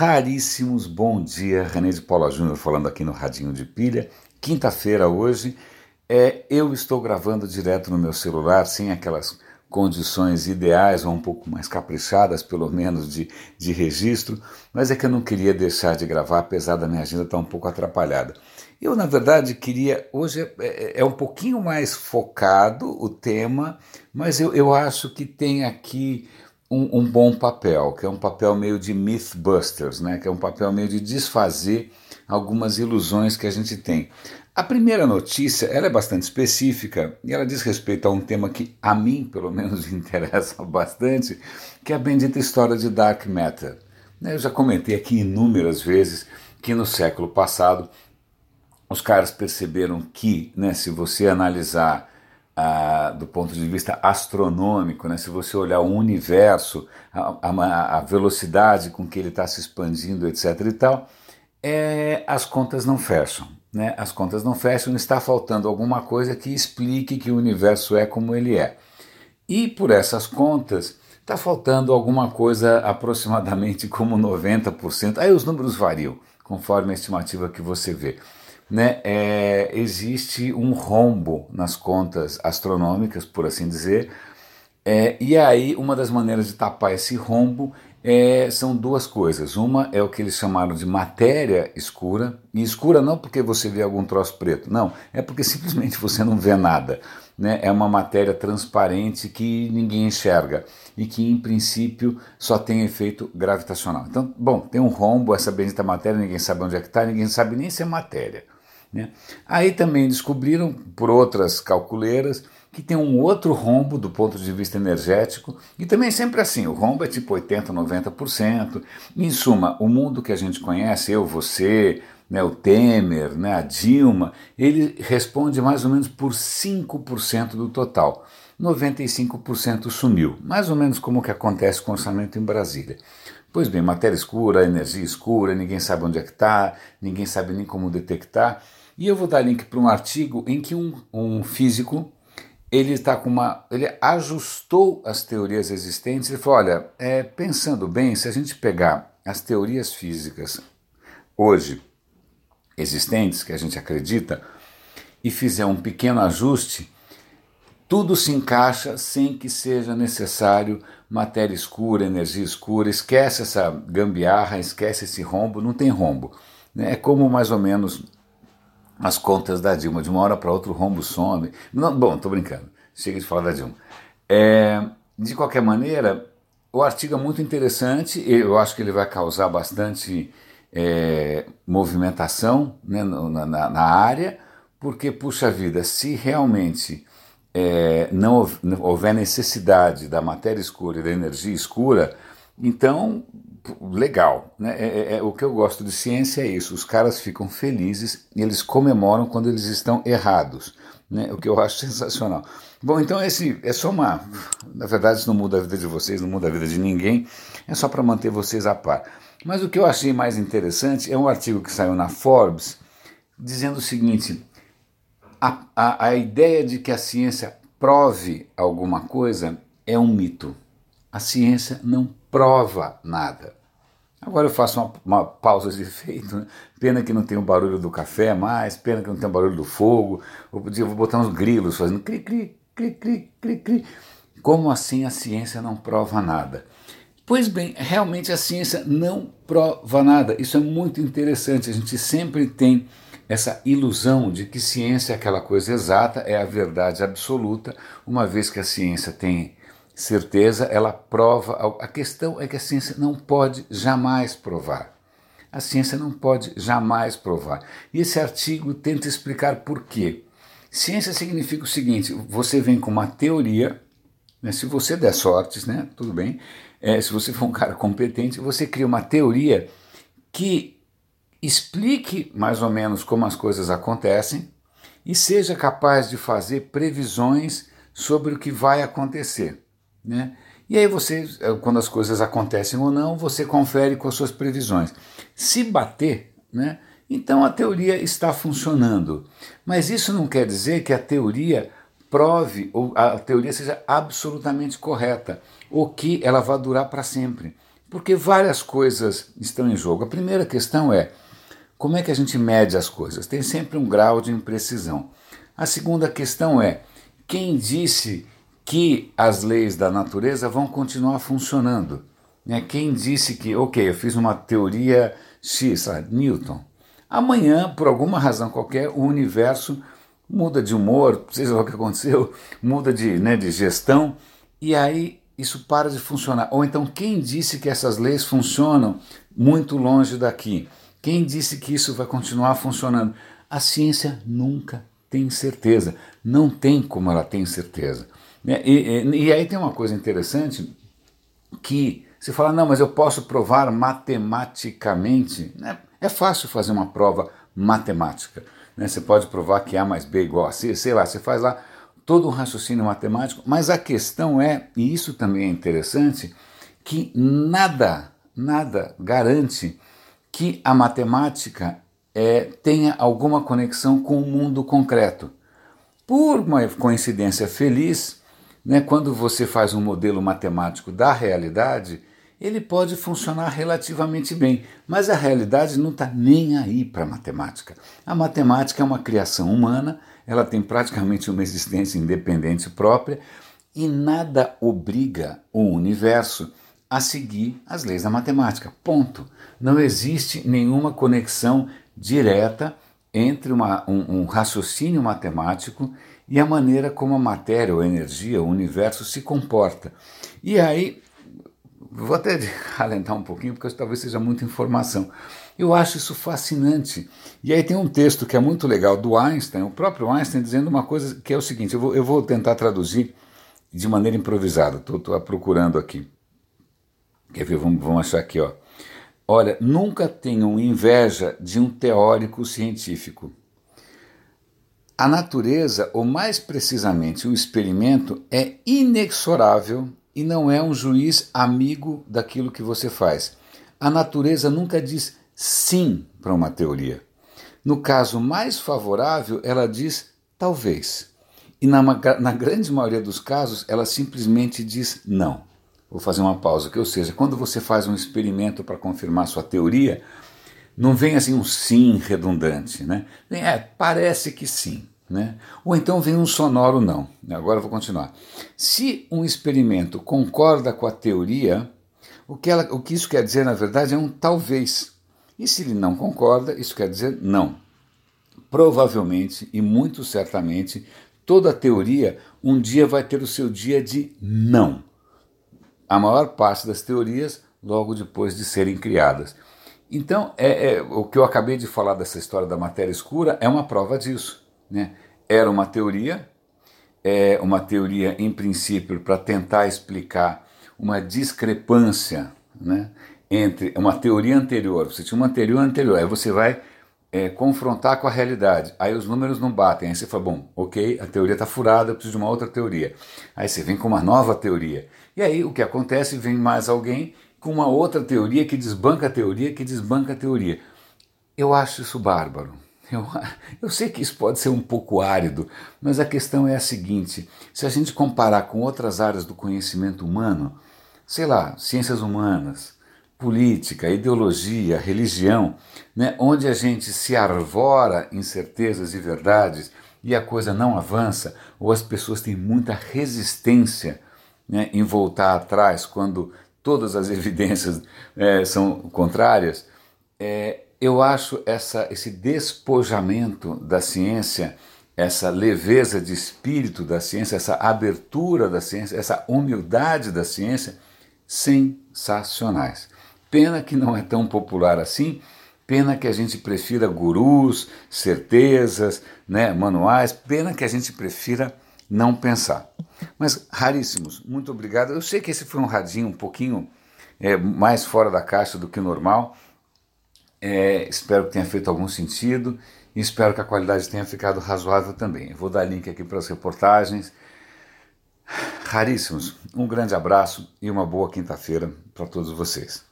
raríssimos. Bom dia, René de Paula Júnior falando aqui no Radinho de Pilha. Quinta-feira hoje. É, eu estou gravando direto no meu celular, sem aquelas condições ideais ou um pouco mais caprichadas, pelo menos, de, de registro, mas é que eu não queria deixar de gravar, apesar da minha agenda estar um pouco atrapalhada. Eu, na verdade, queria. Hoje é, é, é um pouquinho mais focado o tema, mas eu, eu acho que tem aqui um, um, bom papel, que é um papel meio de Mythbusters, né? que é um papel meio de desfazer algumas ilusões que a gente tem. A primeira notícia ela é bastante específica e ela diz respeito a um tema que a mim, pelo menos, interessa bastante, que é a bendita história de Dark Matter. Eu já comentei aqui inúmeras vezes que no século passado os caras perceberam que, né, se você analisar do ponto de vista astronômico, né, se você olhar o universo, a, a, a velocidade com que ele está se expandindo, etc. e tal, é, as contas não fecham. Né? As contas não fecham, está faltando alguma coisa que explique que o universo é como ele é. E por essas contas, está faltando alguma coisa aproximadamente como 90%. Aí os números variam, conforme a estimativa que você vê né, é, existe um rombo nas contas astronômicas, por assim dizer, é, e aí uma das maneiras de tapar esse rombo é, são duas coisas. Uma é o que eles chamaram de matéria escura, e escura não porque você vê algum troço preto, não, é porque simplesmente você não vê nada. Né? É uma matéria transparente que ninguém enxerga e que, em princípio, só tem efeito gravitacional. Então, bom, tem um rombo, essa bendita matéria, ninguém sabe onde é que está, ninguém sabe nem se é matéria. Né? Aí também descobriram, por outras calculeiras, que tem um outro rombo do ponto de vista energético, e também é sempre assim, o rombo é tipo 80%, 90%. Em suma, o mundo que a gente conhece, eu, você, né, o Temer, né, a Dilma, ele responde mais ou menos por 5% do total. 95% sumiu, mais ou menos como que acontece com o orçamento em Brasília. Pois bem, matéria escura, energia escura, ninguém sabe onde é que está, ninguém sabe nem como detectar. E eu vou dar link para um artigo em que um, um físico ele está com uma, ele ajustou as teorias existentes e falou, olha, é, pensando bem, se a gente pegar as teorias físicas hoje existentes que a gente acredita e fizer um pequeno ajuste, tudo se encaixa sem que seja necessário matéria escura, energia escura. Esquece essa gambiarra, esquece esse rombo, não tem rombo. Né? É como mais ou menos as contas da Dilma. De uma hora para outra o rombo some. Não, bom, estou brincando. Chega de falar da Dilma. É, de qualquer maneira, o artigo é muito interessante. Eu acho que ele vai causar bastante é, movimentação né, na, na, na, área, porque, puxa vida, se realmente é, não houver necessidade da matéria escura e da energia escura, então legal. Né? É, é, é, o que eu gosto de ciência é isso: os caras ficam felizes e eles comemoram quando eles estão errados. Né? O que eu acho sensacional. Bom, então esse é só uma. Na verdade, isso não muda a vida de vocês, não muda a vida de ninguém, é só para manter vocês a par. Mas o que eu achei mais interessante é um artigo que saiu na Forbes dizendo o seguinte: a, a, a ideia de que a ciência prove alguma coisa é um mito. A ciência não prova nada. Agora eu faço uma, uma pausa de efeito. Né? Pena que não tem o barulho do café mais, pena que não tem o barulho do fogo. Eu podia vou botar uns grilos fazendo cri, cri, cri, cri, cri, cri. Como assim a ciência não prova nada? Pois bem, realmente a ciência não prova nada. Isso é muito interessante. A gente sempre tem essa ilusão de que ciência é aquela coisa exata, é a verdade absoluta, uma vez que a ciência tem certeza, ela prova. A questão é que a ciência não pode jamais provar. A ciência não pode jamais provar. E esse artigo tenta explicar por quê. Ciência significa o seguinte: você vem com uma teoria, né, se você der sortes, né, tudo bem, é, se você for um cara competente, você cria uma teoria que explique mais ou menos como as coisas acontecem e seja capaz de fazer previsões sobre o que vai acontecer. Né? E aí você, eh, quando as coisas acontecem ou não, você confere com as suas previsões. Se bater, né, então a teoria está funcionando. Mas isso não quer dizer que a teoria prove ou a teoria seja absolutamente correta ou que ela vá durar para sempre. Porque várias coisas estão em jogo. A primeira questão é como é que a gente mede as coisas? Tem sempre um grau de imprecisão. A segunda questão é quem disse que as leis da natureza vão continuar funcionando? Né? Quem disse que, ok, eu fiz uma teoria X, sabe? Newton. Amanhã, por alguma razão qualquer, o universo muda de humor, seja lá o que aconteceu, muda de, né, de gestão, e aí isso para de funcionar. Ou então, quem disse que essas leis funcionam muito longe daqui? Quem disse que isso vai continuar funcionando? A ciência nunca tem certeza. Não tem como ela tem certeza. Né? E, e, e aí tem uma coisa interessante que você fala, não, mas eu posso provar matematicamente. Né? É fácil fazer uma prova matemática. Né? Você pode provar que A mais B é igual a C, sei lá, você faz lá todo um raciocínio matemático, mas a questão é, e isso também é interessante, que nada, nada garante que a matemática é, tenha alguma conexão com o mundo concreto. Por uma coincidência feliz, né, quando você faz um modelo matemático da realidade, ele pode funcionar relativamente bem, mas a realidade não está nem aí para a matemática. A matemática é uma criação humana ela tem praticamente uma existência independente própria e nada obriga o universo a seguir as leis da matemática. Ponto. Não existe nenhuma conexão direta entre uma, um, um raciocínio matemático e a maneira como a matéria, ou a energia, o universo se comporta. E aí, vou até alentar um pouquinho, porque talvez seja muita informação. Eu acho isso fascinante. E aí tem um texto que é muito legal do Einstein, o próprio Einstein, dizendo uma coisa que é o seguinte: eu vou, eu vou tentar traduzir de maneira improvisada, estou procurando aqui. Quer ver? Vamos, vamos achar aqui, ó. Olha, nunca tenham inveja de um teórico científico. A natureza, ou mais precisamente o experimento, é inexorável e não é um juiz amigo daquilo que você faz. A natureza nunca diz sim para uma teoria. No caso mais favorável, ela diz talvez. E na, na grande maioria dos casos, ela simplesmente diz não. Vou fazer uma pausa, que ou seja, quando você faz um experimento para confirmar sua teoria, não vem assim um sim redundante, né? É, parece que sim, né? Ou então vem um sonoro não. Agora eu vou continuar. Se um experimento concorda com a teoria, o que, ela, o que isso quer dizer, na verdade, é um talvez. E se ele não concorda, isso quer dizer não. Provavelmente e muito certamente, toda teoria um dia vai ter o seu dia de não. A maior parte das teorias logo depois de serem criadas. Então, é, é, o que eu acabei de falar dessa história da matéria escura é uma prova disso. Né? Era uma teoria, é uma teoria, em princípio, para tentar explicar uma discrepância né, entre uma teoria anterior, você tinha uma teoria anterior, aí você vai é, confrontar com a realidade, aí os números não batem, aí você fala, bom, ok, a teoria está furada, eu preciso de uma outra teoria. Aí você vem com uma nova teoria. E aí o que acontece? Vem mais alguém com uma outra teoria que desbanca a teoria, que desbanca a teoria. Eu acho isso bárbaro. Eu, eu sei que isso pode ser um pouco árido, mas a questão é a seguinte: se a gente comparar com outras áreas do conhecimento humano, sei lá, ciências humanas, política, ideologia, religião, né, onde a gente se arvora em certezas e verdades e a coisa não avança, ou as pessoas têm muita resistência né, em voltar atrás quando todas as evidências é, são contrárias, é, eu acho essa, esse despojamento da ciência, essa leveza de espírito da ciência, essa abertura da ciência, essa humildade da ciência sensacionais. Pena que não é tão popular assim, pena que a gente prefira gurus, certezas, né, manuais, pena que a gente prefira não pensar. Mas raríssimos, muito obrigado. Eu sei que esse foi um radinho um pouquinho é, mais fora da caixa do que normal. É, espero que tenha feito algum sentido e espero que a qualidade tenha ficado razoável também. Eu vou dar link aqui para as reportagens. Raríssimos, um grande abraço e uma boa quinta-feira para todos vocês.